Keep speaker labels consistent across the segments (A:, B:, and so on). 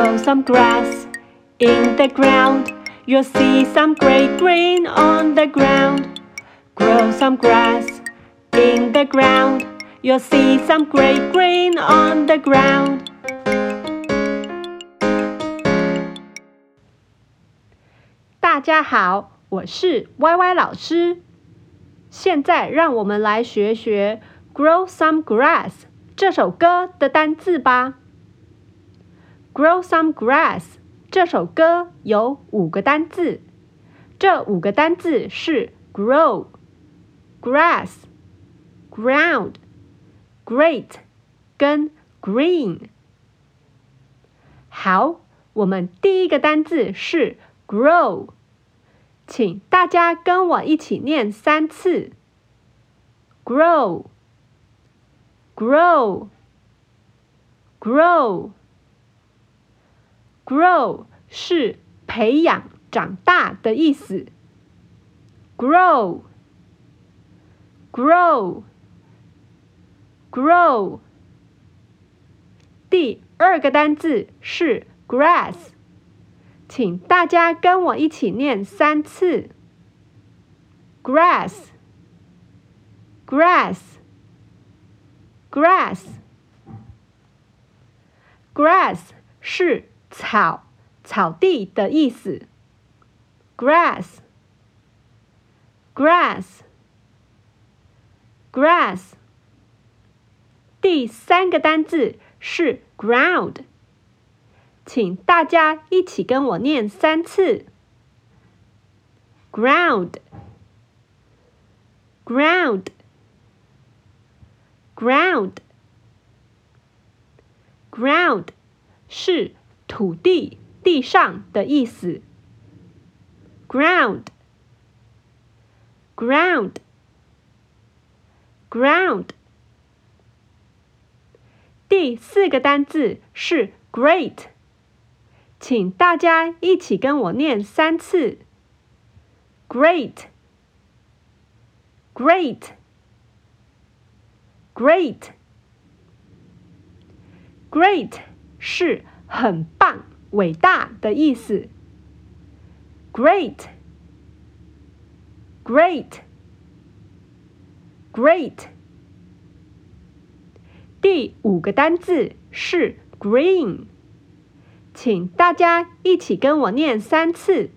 A: Grow some grass in the ground. You'll see some great green on the ground. Grow some grass in the ground. You'll see some great green on the ground. 大家好，我是 YY 老师。现在让我们来学学《Grow Some Grass》这首歌的单字吧。Grow some grass 这首歌有五个单字，这五个单字是 grow、grass、ground、great 跟 green。好，我们第一个单字是 grow，请大家跟我一起念三次：grow、grow、grow。Grow 是培养、长大的意思。Grow，grow，grow。第二个单字是 grass，请大家跟我一起念三次。Grass，grass，grass，grass 是。草，草地的意思。grass，grass，grass。第三个单字是 ground，请大家一起跟我念三次。ground，ground，ground，ground 是。土地、地上的意思。ground，ground，ground。第四个单字是 great，请大家一起跟我念三次。great，great，great，great 是。很棒、伟大的意思。Great，great，great。第五个单字是 green，请大家一起跟我念三次。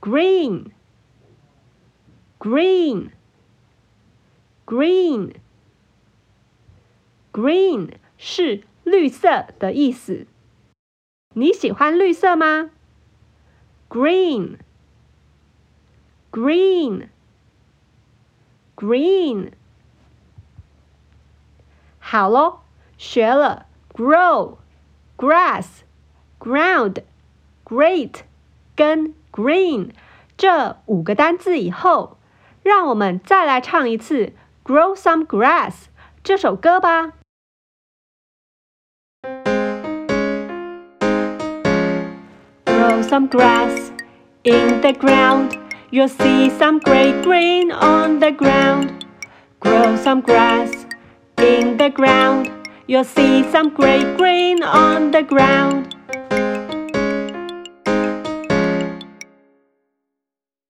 A: Green，green，green，green 是。绿色的意思，你喜欢绿色吗？Green，green，green。好喽，学了 grow、grass、ground、great 跟 green 这五个单字以后，让我们再来唱一次《Grow Some Grass》这首歌吧。Some grass in the ground. You'll see some great green on the ground. Grow some grass in the ground. You'll see some great green on the ground.